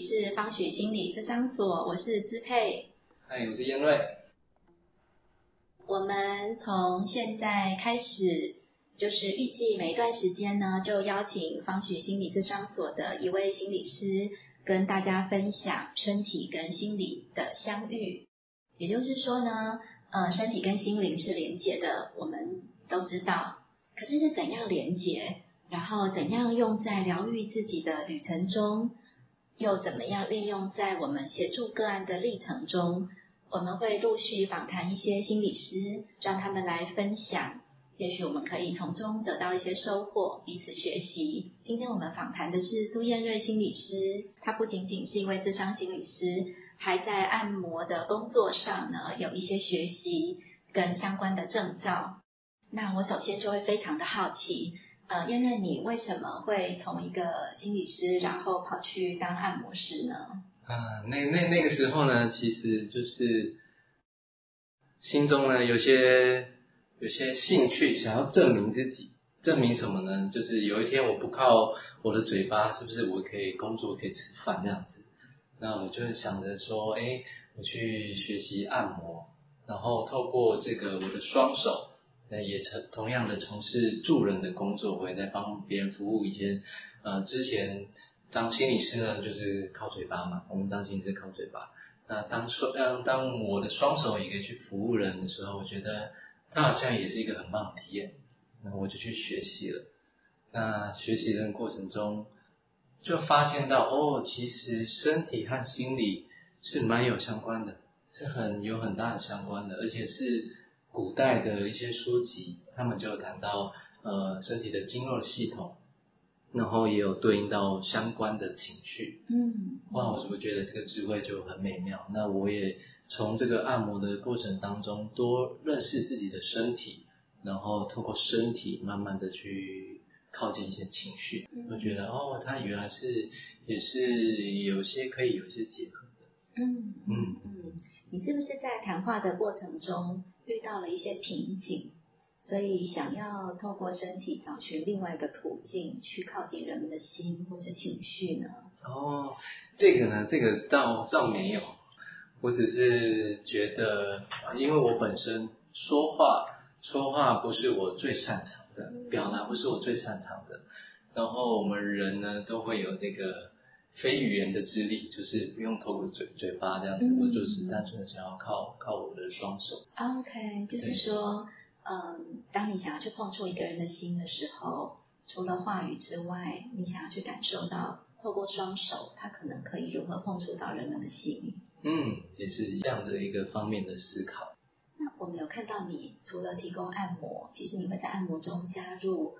是方许心理咨商所，我是支配。嗨，我是燕瑞。我们从现在开始，就是预计每一段时间呢，就邀请方许心理咨商所的一位心理师，跟大家分享身体跟心理的相遇。也就是说呢，呃，身体跟心灵是连结的，我们都知道。可是是怎样连结？然后怎样用在疗愈自己的旅程中，又怎么样运用在我们协助个案的历程中？我们会陆续访谈一些心理师，让他们来分享，也许我们可以从中得到一些收获，彼此学习。今天我们访谈的是苏燕瑞心理师，他不仅仅是一位智商心理师，还在按摩的工作上呢有一些学习跟相关的证照。那我首先就会非常的好奇。呃，燕瑞，你为什么会从一个心理师，然后跑去当按摩师呢？啊，那那那个时候呢，其实就是心中呢有些有些兴趣，想要证明自己，证明什么呢？就是有一天我不靠我的嘴巴，是不是我可以工作，可以吃饭这样子？那我就想着说，哎，我去学习按摩，然后透过这个我的双手。那也从同样的从事助人的工作，我也在帮别人服务。以前，呃，之前当心理师呢，就是靠嘴巴嘛，我们当心理师靠嘴巴。那当双当当我的双手也可以去服务人的时候，我觉得它好像也是一个很棒的体验。那我就去学习了。那学习的过程中，就发现到哦，其实身体和心理是蛮有相关的，是很有很大的相关的，而且是。古代的一些书籍，他们就谈到呃身体的经络系统，然后也有对应到相关的情绪。嗯，哇，我是不是觉得这个智慧就很美妙？那我也从这个按摩的过程当中多认识自己的身体，然后透过身体慢慢的去靠近一些情绪，我觉得哦，它原来是也是有些可以有些结合的。嗯嗯嗯，你是不是在谈话的过程中？遇到了一些瓶颈，所以想要透过身体找寻另外一个途径去靠近人们的心或是情绪呢？哦，这个呢，这个倒倒没有，我只是觉得，因为我本身说话说话不是我最擅长的，表达不是我最擅长的，然后我们人呢都会有这个。非语言的智力，就是不用透过嘴嘴巴这样子，我就是单纯的想要靠靠我的双手。OK，就是说，嗯，当你想要去碰触一个人的心的时候，除了话语之外，你想要去感受到，透过双手，他可能可以如何碰触到人们的心。嗯，也是这样的一个方面的思考。那我们有看到你除了提供按摩，其实你会在按摩中加入，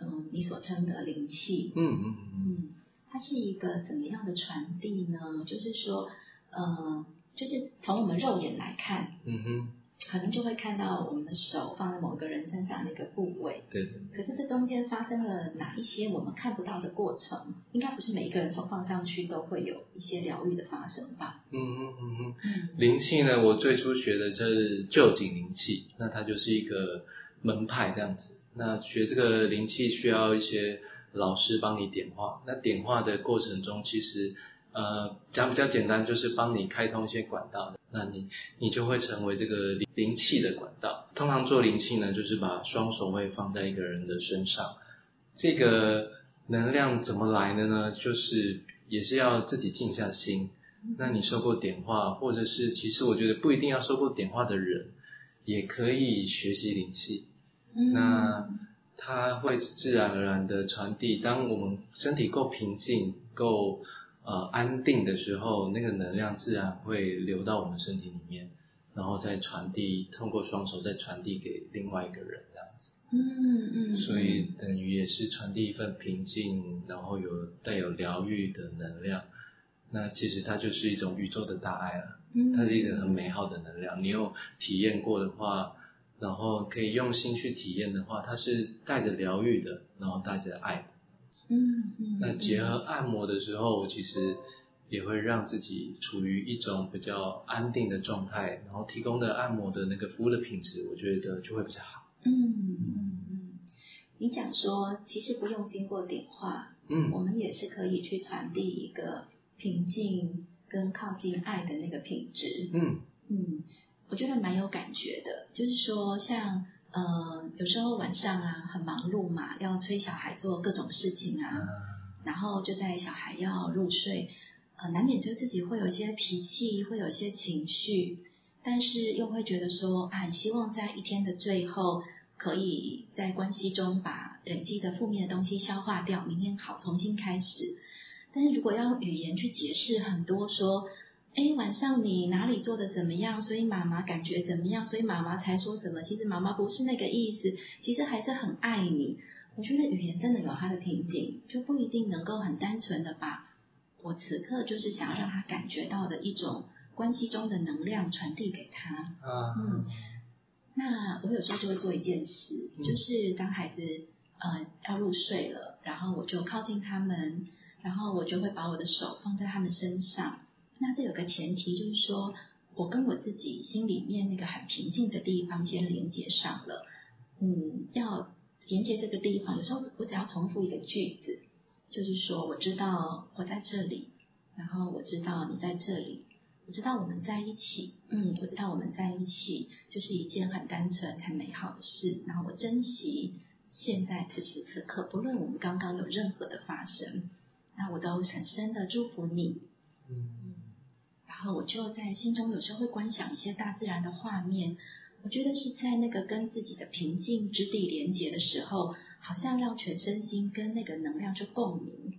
嗯，你所称的灵气。嗯嗯嗯。它是一个怎么样的传递呢？就是说，呃，就是从我们肉眼来看，嗯哼，可能就会看到我们的手放在某一个人身上的一个部位，对。可是这中间发生了哪一些我们看不到的过程？应该不是每一个人手放上去都会有一些疗愈的发生吧？嗯哼嗯哼。灵气呢？我最初学的是旧景灵气，那它就是一个门派这样子。那学这个灵气需要一些。老师帮你点化，那点化的过程中，其实呃讲比较简单，就是帮你开通一些管道，那你你就会成为这个灵灵气的管道。通常做灵气呢，就是把双手会放在一个人的身上，这个能量怎么来的呢？就是也是要自己静下心。那你受过点化，或者是其实我觉得不一定要受过点化的人，也可以学习灵气。那。它会自然而然的传递。当我们身体够平静、够呃安定的时候，那个能量自然会流到我们身体里面，然后再传递，通过双手再传递给另外一个人这样子。嗯嗯。所以等于也是传递一份平静，然后有带有疗愈的能量。那其实它就是一种宇宙的大爱了。嗯。它是一种很美好的能量。你有体验过的话。然后可以用心去体验的话，它是带着疗愈的，然后带着爱的。嗯嗯。那结合按摩的时候，其实也会让自己处于一种比较安定的状态，然后提供的按摩的那个服务的品质，我觉得就会比较好。嗯嗯嗯。你讲说，其实不用经过点化，嗯我们也是可以去传递一个平静跟靠近爱的那个品质。嗯嗯，我觉得蛮有感觉的，就是说像呃有时候晚上啊很忙碌嘛，要催小孩做各种事情啊，然后就在小孩要入睡，呃难免就自己会有一些脾气，会有一些情绪，但是又会觉得说啊，很希望在一天的最后，可以在关系中把累积的负面的东西消化掉，明天好重新开始。但是如果要用语言去解释很多说，哎，晚上你哪里做的怎么样？所以妈妈感觉怎么样？所以妈妈才说什么？其实妈妈不是那个意思，其实还是很爱你。我觉得语言真的有它的瓶颈，就不一定能够很单纯的把我此刻就是想要让他感觉到的一种关系中的能量传递给他。啊嗯那我有时候就会做一件事，嗯就是当孩子呃要入睡了，然后我就靠近他们，然后我就会把我的手放在他们身上。那这有个前提就是说，我跟我自己心里面那个很平静的地方先连接上了。嗯，要连接这个地方，有时候我只要重复一个句子，就是说我知道我在这里，然后我知道你在这里，我知道我们在一起，嗯，我知道我们在一起就是一件很单纯、很美好的事。然后我珍惜现在此时此刻，不论我们刚刚有任何的发生，那我都深深的祝福你。嗯后我就在心中有时候会观想一些大自然的画面，我觉得是在那个跟自己的平静之地连接的时候，好像让全身心跟那个能量就共鸣。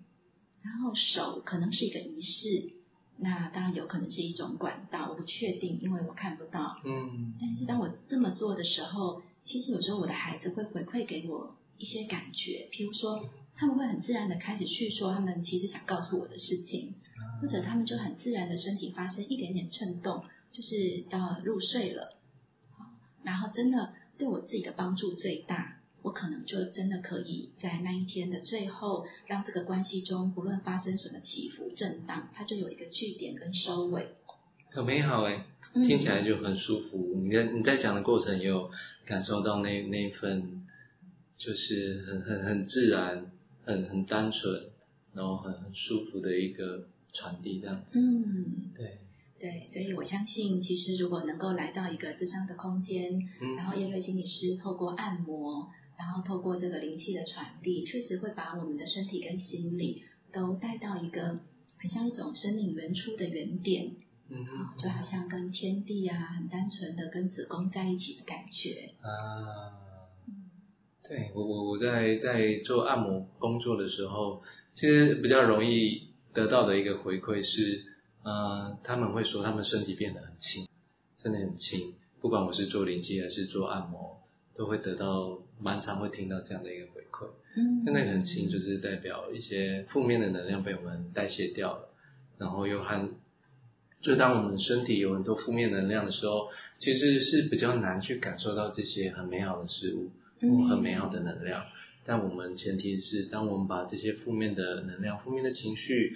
然后手可能是一个仪式，那当然有可能是一种管道，我不确定，因为我看不到。嗯但是当我这么做的时候，其实有时候我的孩子会回馈给我一些感觉，譬如说他们会很自然的开始去说他们其实想告诉我的事情，或者他们就很自然的身体发生一点点震动，就是到入睡了。然后真的对我自己的帮助最大，我可能就真的可以在那一天的最后，让这个关系中不论发生什么起伏震荡，它就有一个句点跟收尾。很美好哎，嗯听起来就很舒服。你在你在讲的过程也有感受到那那一份，就是很很很自然、很很单纯，然后很很舒服的一个传递这样子。嗯。对，对，所以我相信，其实如果能够来到一个智商的空间，嗯然后叶瑞心理师透过按摩，然后透过这个灵气的传递，确实会把我们的身体跟心理都带到一个很像一种生命原初的原点，嗯啊，就好像跟天地啊，很单纯的跟子宫在一起的感觉。啊，对我我我在在做按摩工作的时候，其实比较容易得到的一个回馈是，呃，他们会说他们身体变得很轻，真的很轻，不管我是做灵气还是做按摩，都会得到蛮常会听到这样的一个回馈。嗯那那个很轻，就是代表一些负面的能量被我们代谢掉了，然后又和，就当我们身体有很多负面能量的时候，其实是比较难去感受到这些很美好的事物很美好的能量。但我们前提是，当我们把这些负面的能量、负面的情绪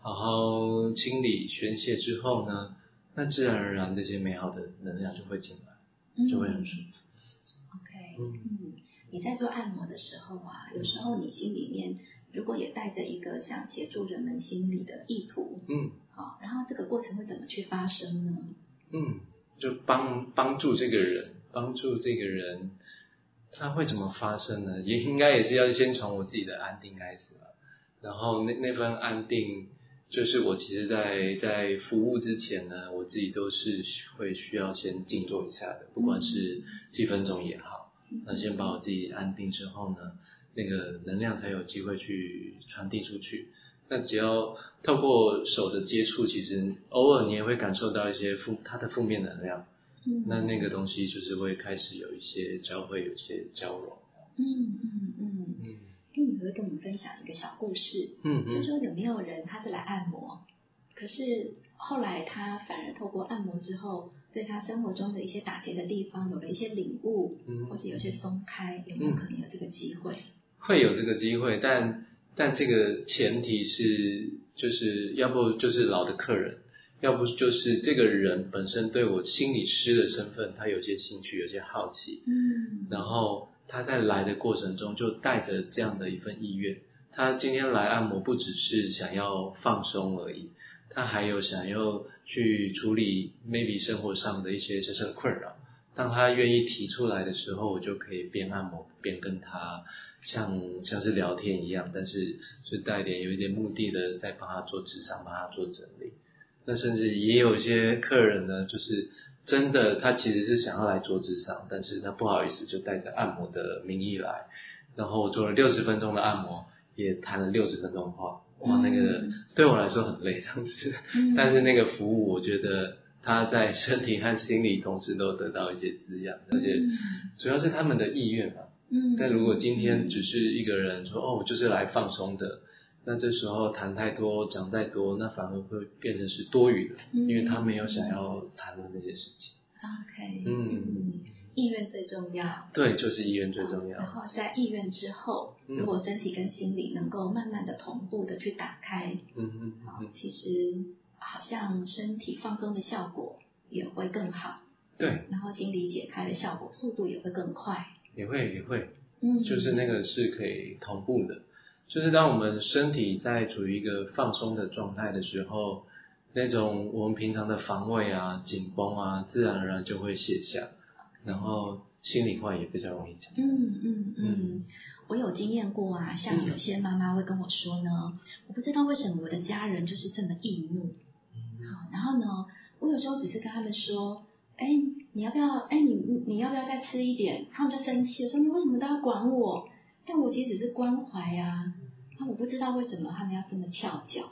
好好清理、宣泄之后呢，那自然而然这些美好的能量就会进来，就会很舒服。OK，嗯嗯，你在做按摩的时候啊，有时候你心里面如果也带着一个想协助人们心理的意图，嗯好，然后这个过程会怎么去发生呢？嗯，就帮帮助这个人，帮助这个人，他会怎么发生呢？也应该也是要先从我自己的安定开始吧。然后那那份安定，就是我其实在在服务之前呢，我自己都是会需要先静坐一下的，不管是几分钟也好。那先把我自己安定之后呢，那个能量才有机会去传递出去。那只要透过手的接触，其实偶尔你也会感受到一些负它的负面能量，嗯。那那个东西就是会开始有一些交汇，有一些交融。嗯嗯嗯，嗯。哎，你会跟我们分享一个小故事，嗯嗯。就说有没有人他是来按摩，可是后来他反而透过按摩之后，对他生活中的一些打结的地方有了一些领悟，嗯。或是有些松开，有没有可能有这个机会？会有这个机会，但但这个前提是，就是要不就是老的客人，要不就是这个人本身对我心理师的身份，他有些兴趣，有些好奇，嗯然后他在来的过程中就带着这样的一份意愿，他今天来按摩不只是想要放松而已，他还有想要去处理 maybe 生活上的一些小小的困扰。当他愿意提出来的时候，我就可以边按摩边跟他像像是聊天一样，但是是带点有一点目的的在帮他做智商，帮他做整理。那甚至也有一些客人呢，就是真的他其实是想要来做智商，但是他不好意思就带着按摩的名义来，然后我做了六十分钟的按摩，也谈了六十分钟话，哇，那个对我来说很累这样子，但是那个服务我觉得。他在身体和心理同时都得到一些滋养，而且主要是他们的意愿嘛。嗯。但如果今天只是一个人说哦，我就是来放松的，那这时候谈太多、讲再多，那反而会变成是多余的，因为他没有想要谈论这些事情。OK。嗯。意愿最重要。对，就是意愿最重要。然后在意愿之后，如果身体跟心理能够慢慢的同步的去打开，嗯嗯，好，其实。好像身体放松的效果也会更好，对，然后心理解开的效果速度也会更快，也会也会，嗯，就是那个是可以同步的，就是当我们身体在处于一个放松的状态的时候，那种我们平常的防卫啊、紧绷啊，自然而然就会卸下，然后心里话也比较容易讲。嗯嗯嗯，我有经验过啊，像有些妈妈会跟我说呢，我不知道为什么我的家人就是这么易怒。然后呢，我有时候只是跟他们说，哎，你要不要？哎，你你要不要再吃一点？他们就生气了，说你为什么都要管我？但我其实只是关怀啊。那我不知道为什么他们要这么跳脚。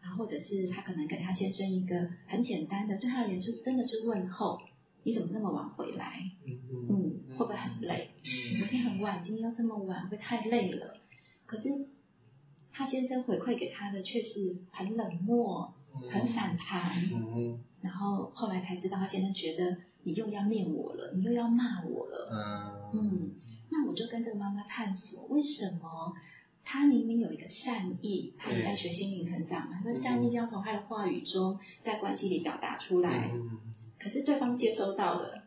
然后或者是他可能给他先生一个很简单的，对他而言是真的是问候，你怎么那么晚回来？嗯，会不会很累？昨天很晚，今天又这么晚，会不会太累了？可是他先生回馈给他的却是很冷漠。很反弹，然后后来才知道，他先生觉得你又要念我了，你又要骂我了。嗯，那我就跟这个妈妈探索，为什么他明明有一个善意，他也在学心灵成长嘛，那善意要从他的话语中在关系里表达出来，可是对方接收到了，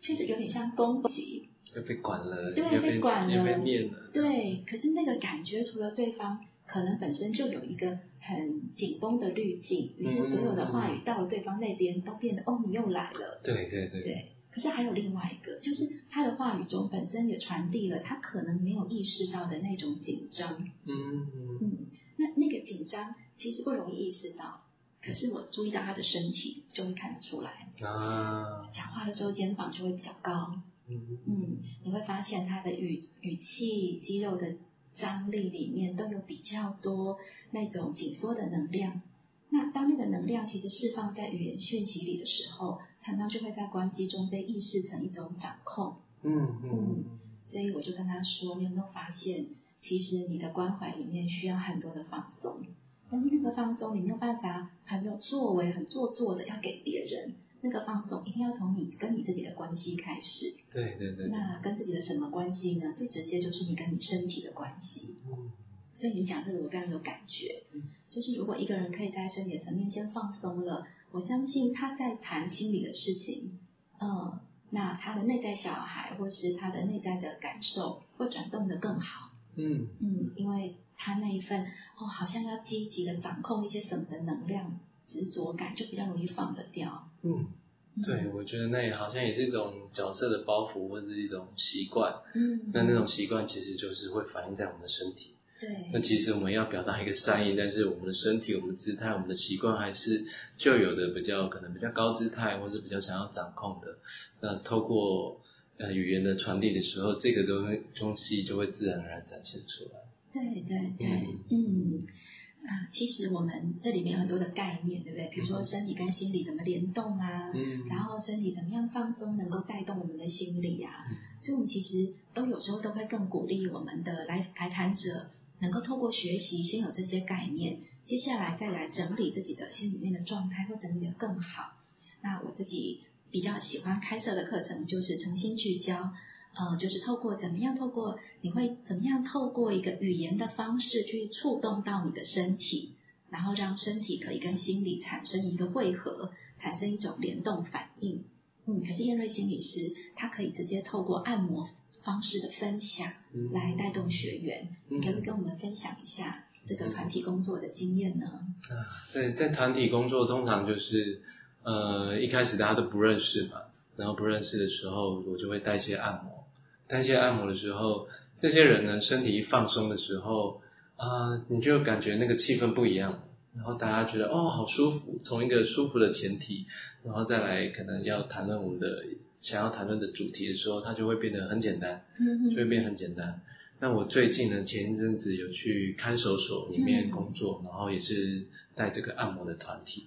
确实有点像攻击，又被管了，对，被管了，被念了，对，可是那个感觉除了对方。可能本身就有一个很紧绷的滤镜，于是所有的话语到了对方那边都变得哦，你又来了。对对对。对，可是还有另外一个，就是他的话语中本身也传递了他可能没有意识到的那种紧张。嗯嗯。那那个紧张其实不容易意识到，可是我注意到他的身体就会看得出来。啊。讲话的时候肩膀就会比较高。嗯嗯。你会发现他的语语气、肌肉的。张力里面都有比较多那种紧缩的能量，那当那个能量其实释放在语言讯息里的时候，常常就会在关系中被意识成一种掌控。嗯嗯。所以我就跟他说，你有没有发现，其实你的关怀里面需要很多的放松，但是那个放松你没有办法很有作为、很做作的要给别人。那个放松一定要从你跟你自己的关系开始。对对对。那跟自己的什么关系呢？最直接就是你跟你身体的关系。嗯。所以你讲这个我非常有感觉。嗯。就是如果一个人可以在身体的层面先放松了，我相信他在谈心理的事情，嗯，那他的内在小孩或是他的内在的感受会转动的更好。嗯。嗯，因为他那一份哦，好像要积极的掌控一些什么的能量。执着感就比较容易放得掉。嗯，对，我觉得那也好像也是一种角色的包袱，或者是一种习惯。嗯，那那种习惯其实就是会反映在我们的身体。对。那其实我们要表达一个善意，但是我们的身体、我们的姿态、我们的习惯还是就有的比较可能比较高姿态，或是比较想要掌控的。那透过呃语言的传递的时候，这个东东西就会自然而然展现出来。对对对，嗯。啊，其实我们这里面有很多的概念，对不对？比如说身体跟心理怎么联动啊，嗯，然后身体怎么样放松，能够带动我们的心理啊，所以我们其实都有时候都会更鼓励我们的来来谈者，能够透过学习先有这些概念，接下来再来整理自己的心里面的状态，或整理的更好。那我自己比较喜欢开设的课程就是诚心聚焦。呃，就是透过怎么样，透过你会怎么样，透过一个语言的方式去触动到你的身体，然后让身体可以跟心理产生一个汇合，产生一种联动反应。嗯，可是燕瑞心理师他可以直接透过按摩方式的分享，来带动学员。你可不可以跟我们分享一下这个团体工作的经验呢？啊，对在团体工作，通常就是呃一开始大家都不认识嘛，然后不认识的时候，我就会带一些按摩，带一些按摩的时候，这些人呢身体一放松的时候，啊，你就感觉那个气氛不一样。然后大家觉得哦好舒服，从一个舒服的前提，然后再来可能要谈论我们的想要谈论的主题的时候，它就会变得很简单，就会变很简单。那我最近呢前一阵子有去看守所里面工作，然后也是带这个按摩的团体。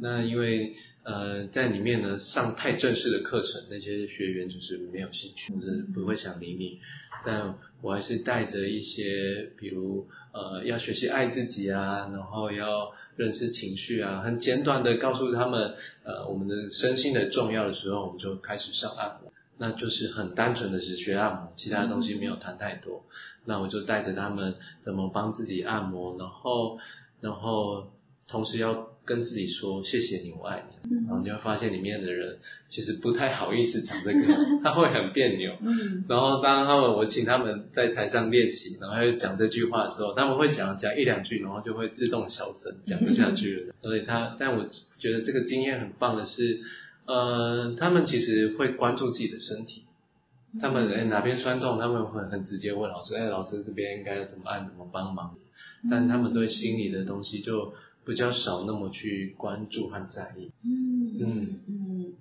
那因为呃在里面呢上太正式的课程，那些学员就是没有兴趣，或者不会想理你，但我还是带着一些比如。呃，要学习爱自己啊，然后要认识情绪啊，很简短的告诉他们，呃，我们的身心的重要的时候，我们就开始上按摩，那就是很单纯的是学按摩，其他东西没有谈太多。那我就带着他们怎么帮自己按摩，然后，然后同时要。跟自己说谢谢你，我爱你，然后你会发现里面的人其实不太好意思讲这个，他会很别扭。嗯。然后当他们我请他们在台上练习，然后又讲这句话的时候，他们会讲讲一两句，然后就会自动小声，讲不下去了。所以他，但我觉得这个经验很棒的是，呃，他们其实会关注自己的身体，他们哎哪边酸痛，他们会很直接问老师，哎老师这边应该怎么按，怎么帮忙？但他们对心理的东西就。比较少那么去关注和在意。嗯嗯嗯，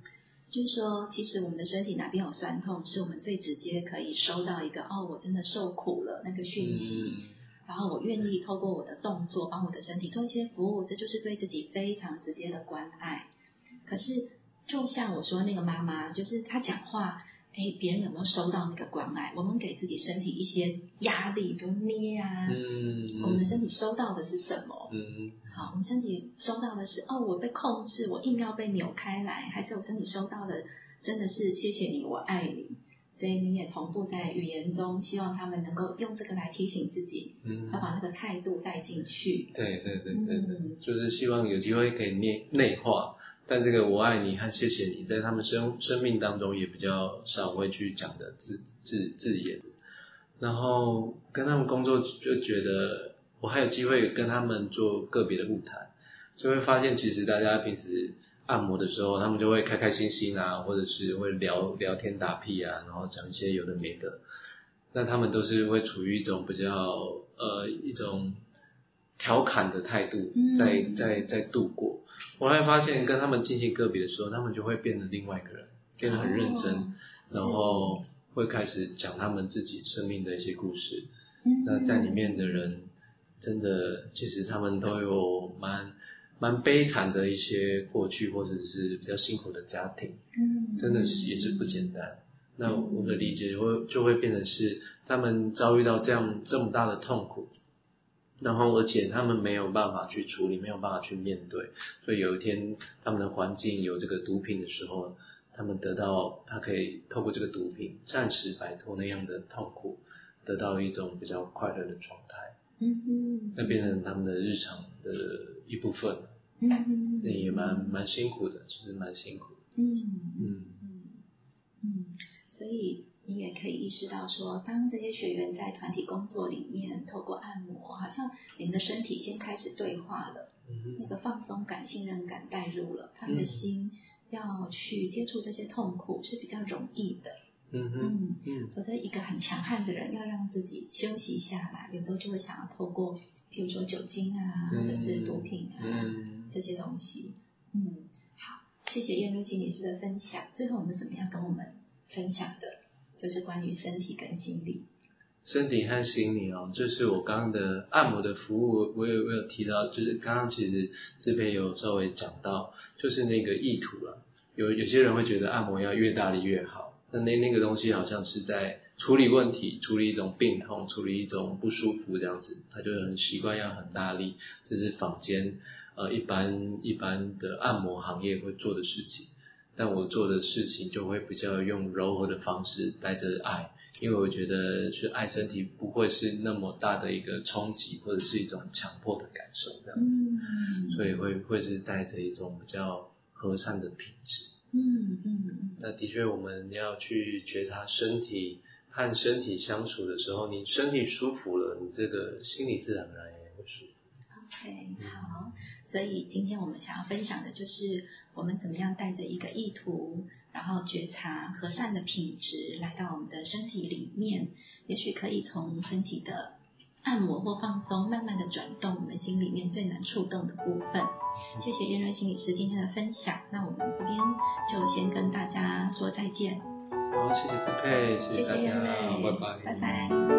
就是说，其实我们的身体哪边有酸痛，是我们最直接可以收到一个哦，我真的受苦了那个讯息，然后我愿意透过我的动作帮我的身体做一些服务，这就是对自己非常直接的关爱。可是，就像我说那个妈妈，就是她讲话。哎，别人有没有收到那个关爱？我们给自己身体一些压力，比如捏啊。嗯。我们的身体收到的是什么？嗯。好，我们身体收到的是哦，我被控制，我硬要被扭开来，还是我身体收到的真的是谢谢你，我爱你。所以你也同步在语言中，希望他们能够用这个来提醒自己，嗯，要把那个态度带进去。对对对对对，就是希望有机会可以内内化。但这个我爱你和谢谢你，在他们生生命当中也比较少会去讲的字字字眼，然后跟他们工作就觉得我还有机会跟他们做个别的物谈，就会发现其实大家平时按摩的时候，他们就会开开心心啊，或者是会聊聊天打屁啊，然后讲一些有的没的，那他们都是会处于一种比较呃一种调侃的态度在在在度过。我会发现，跟他们进行个别的时候，他们就会变得另外一个人，变得很认真，然后会开始讲他们自己生命的一些故事。那在里面的人，真的其实他们都有蛮蛮悲惨的一些过去，或者是比较辛苦的家庭。嗯，真的是也是不简单。那我的理解会就会变成是，他们遭遇到这样这么大的痛苦。然后，而且他们没有办法去处理，没有办法去面对，所以有一天他们的环境有这个毒品的时候，他们得到他可以透过这个毒品暂时摆脱那样的痛苦，得到一种比较快乐的状态。嗯嗯。那变成他们的日常的一部分了。嗯嗯。那也蛮蛮辛苦的，其实蛮辛苦。嗯嗯嗯嗯。所以。你也可以意识到，说当这些学员在团体工作里面，透过按摩，好像你们的身体先开始对话了，那个放松感、信任感带入了，他们的心要去接触这些痛苦是比较容易的。嗯嗯嗯。否则一个很强悍的人，要让自己休息下来，有时候就会想要透过，譬如说酒精啊，或者是毒品啊这些东西。嗯，好，谢谢燕如心理师的分享。最后，我们怎么样跟我们分享的？就是关于身体跟心理，身体和心理哦，就是我刚刚的按摩的服务，我有我有提到，就是刚刚其实这边有稍微讲到，就是那个意图了。有有些人会觉得按摩要越大力越好，那那那个东西好像是在处理问题，处理一种病痛，处理一种不舒服这样子，他就很习惯要很大力，这是坊间呃一般一般的按摩行业会做的事情。但我做的事情就会比较用柔和的方式，带着爱，因为我觉得去爱身体不会是那么大的一个冲击，或者是一种强迫的感受这样子，所以会会是带着一种比较和善的品质。嗯嗯。那的确我们要去觉察身体和身体相处的时候，你身体舒服了，你这个心理自然而然也会舒服。OK，好，所以今天我们想要分享的就是我们怎么样带着一个意图，然后觉察和善的品质来到我们的身体里面，也许可以从身体的按摩或放松，慢慢的转动我们心里面最难触动的部分。谢谢燕瑞心理师今天的分享，那我们这边就先跟大家说再见，好，谢谢子佩，谢谢大家，燕瑞，拜拜，拜拜。